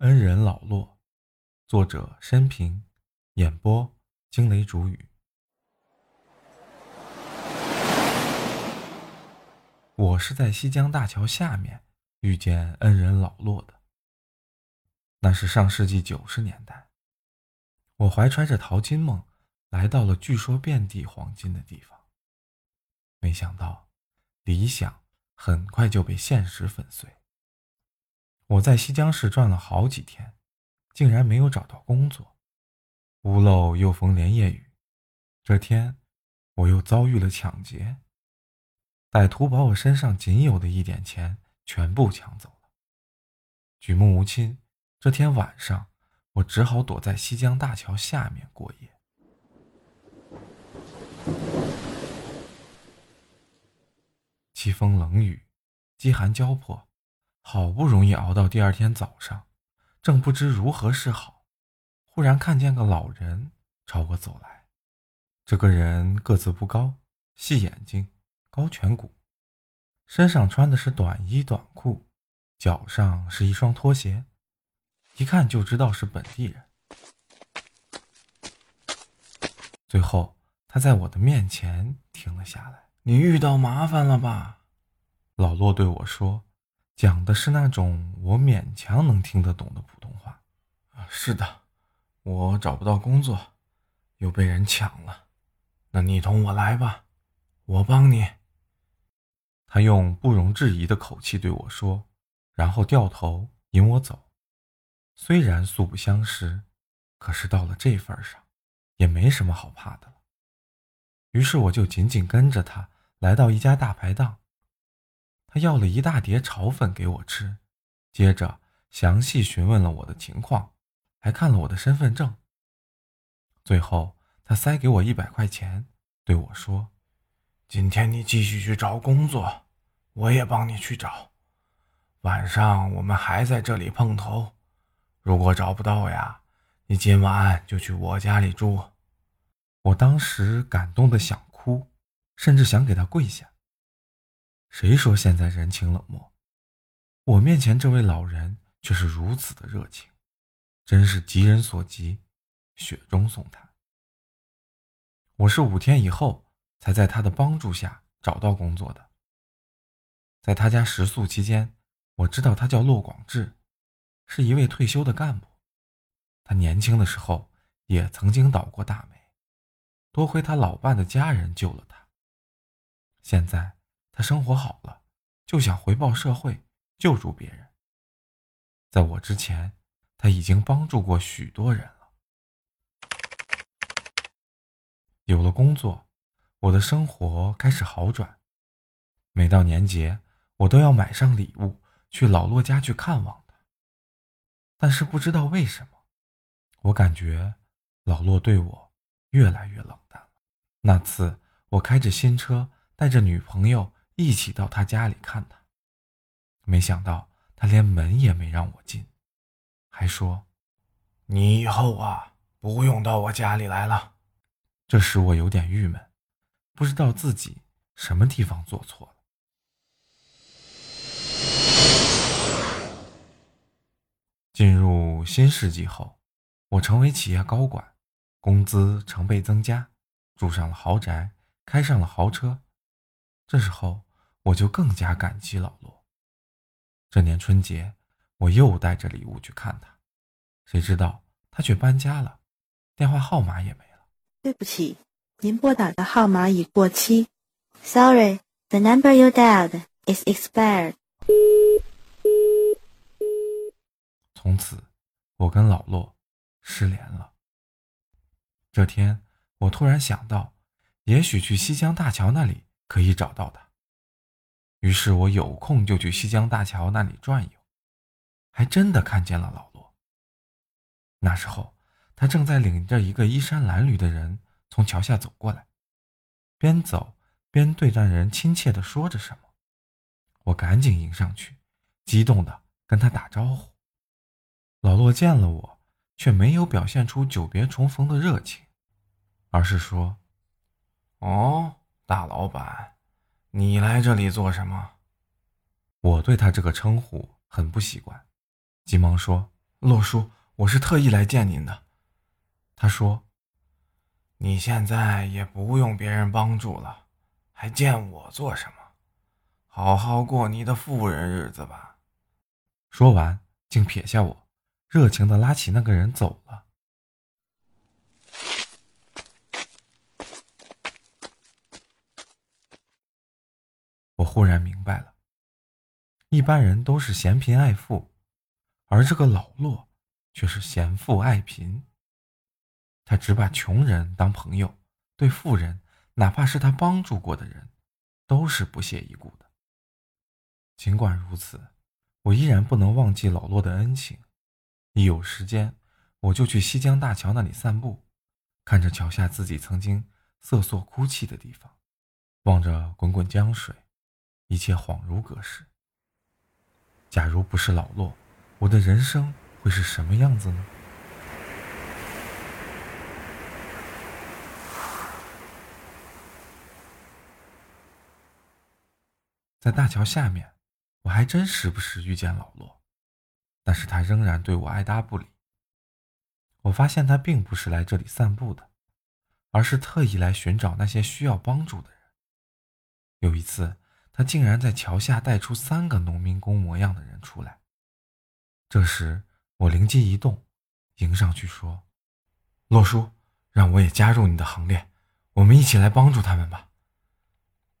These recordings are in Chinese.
恩人老骆，作者申平，演播惊雷煮雨。我是在西江大桥下面遇见恩人老骆的。那是上世纪九十年代，我怀揣着淘金梦，来到了据说遍地黄金的地方。没想到，理想很快就被现实粉碎。我在西江市转了好几天，竟然没有找到工作。屋漏又逢连夜雨，这天我又遭遇了抢劫。歹徒把我身上仅有的一点钱全部抢走了。举目无亲，这天晚上我只好躲在西江大桥下面过夜。凄风冷雨，饥寒交迫。好不容易熬到第二天早上，正不知如何是好，忽然看见个老人朝我走来。这个人个子不高，细眼睛，高颧骨，身上穿的是短衣短裤，脚上是一双拖鞋，一看就知道是本地人。最后，他在我的面前停了下来：“你遇到麻烦了吧？”老骆对我说。讲的是那种我勉强能听得懂的普通话。是的，我找不到工作，又被人抢了。那你同我来吧，我帮你。他用不容置疑的口气对我说，然后掉头引我走。虽然素不相识，可是到了这份上，也没什么好怕的了。于是我就紧紧跟着他，来到一家大排档。他要了一大碟炒粉给我吃，接着详细询问了我的情况，还看了我的身份证。最后，他塞给我一百块钱，对我说：“今天你继续去找工作，我也帮你去找。晚上我们还在这里碰头。如果找不到呀，你今晚就去我家里住。”我当时感动的想哭，甚至想给他跪下。谁说现在人情冷漠？我面前这位老人却是如此的热情，真是急人所急，雪中送炭。我是五天以后才在他的帮助下找到工作的。在他家食宿期间，我知道他叫骆广志，是一位退休的干部。他年轻的时候也曾经倒过大霉，多亏他老伴的家人救了他。现在。他生活好了，就想回报社会，救助别人。在我之前，他已经帮助过许多人了。有了工作，我的生活开始好转。每到年节，我都要买上礼物去老骆家去看望他。但是不知道为什么，我感觉老骆对我越来越冷淡了。那次，我开着新车，带着女朋友。一起到他家里看他，没想到他连门也没让我进，还说：“你以后啊，不用到我家里来了。”这使我有点郁闷，不知道自己什么地方做错了。进入新世纪后，我成为企业高管，工资成倍增加，住上了豪宅，开上了豪车。这时候。我就更加感激老骆。这年春节，我又带着礼物去看他，谁知道他却搬家了，电话号码也没了。对不起，您拨打的号码已过期。Sorry, the number you dialed is expired。从此，我跟老骆失联了。这天，我突然想到，也许去西江大桥那里可以找到他。于是我有空就去西江大桥那里转悠，还真的看见了老罗。那时候他正在领着一个衣衫褴褛的人从桥下走过来，边走边对那人亲切地说着什么。我赶紧迎上去，激动地跟他打招呼。老罗见了我，却没有表现出久别重逢的热情，而是说：“哦，大老板。”你来这里做什么？我对他这个称呼很不习惯，急忙说：“洛叔，我是特意来见您的。”他说：“你现在也不用别人帮助了，还见我做什么？好好过你的富人日子吧。”说完，竟撇下我，热情的拉起那个人走了。忽然明白了，一般人都是嫌贫爱富，而这个老骆却是嫌富爱贫。他只把穷人当朋友，对富人，哪怕是他帮助过的人，都是不屑一顾的。尽管如此，我依然不能忘记老骆的恩情。一有时间，我就去西江大桥那里散步，看着桥下自己曾经瑟瑟哭泣的地方，望着滚滚江水。一切恍如隔世。假如不是老洛，我的人生会是什么样子呢？在大桥下面，我还真时不时遇见老洛，但是他仍然对我爱搭不理。我发现他并不是来这里散步的，而是特意来寻找那些需要帮助的人。有一次。他竟然在桥下带出三个农民工模样的人出来。这时我灵机一动，迎上去说：“洛叔，让我也加入你的行列，我们一起来帮助他们吧。”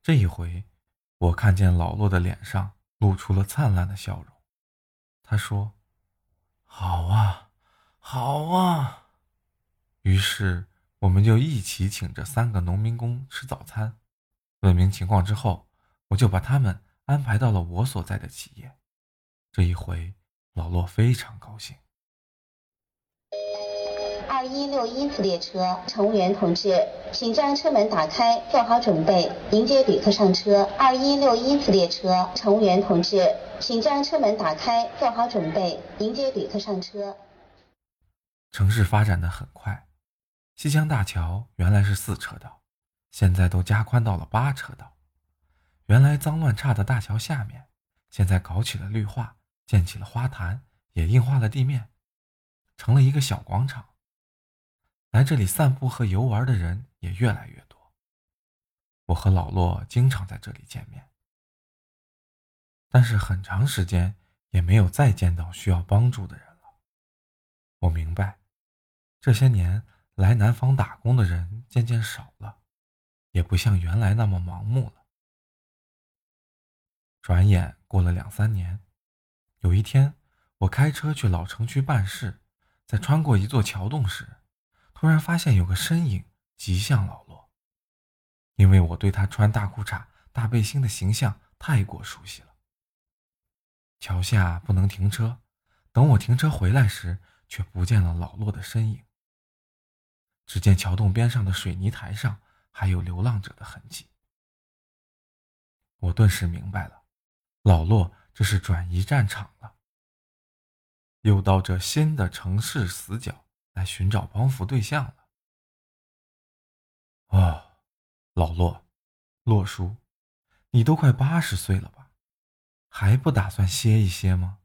这一回，我看见老洛的脸上露出了灿烂的笑容。他说：“好啊，好啊。”于是我们就一起请这三个农民工吃早餐，问明情况之后。我就把他们安排到了我所在的企业。这一回，老骆非常高兴。二一六一次列车，乘务员同志，请将车门打开，做好准备，迎接旅客上车。二一六一次列车，乘务员同志，请将车门打开，做好准备，迎接旅客上车。城市发展的很快，西江大桥原来是四车道，现在都加宽到了八车道。原来脏乱差的大桥下面，现在搞起了绿化，建起了花坛，也硬化了地面，成了一个小广场。来这里散步和游玩的人也越来越多。我和老骆经常在这里见面，但是很长时间也没有再见到需要帮助的人了。我明白，这些年来南方打工的人渐渐少了，也不像原来那么盲目了。转眼过了两三年，有一天，我开车去老城区办事，在穿过一座桥洞时，突然发现有个身影极像老骆。因为我对他穿大裤衩、大背心的形象太过熟悉了。桥下不能停车，等我停车回来时，却不见了老骆的身影。只见桥洞边上的水泥台上还有流浪者的痕迹。我顿时明白了。老洛这是转移战场了，又到这新的城市死角来寻找帮扶对象了。哦，老洛，洛叔，你都快八十岁了吧，还不打算歇一歇吗？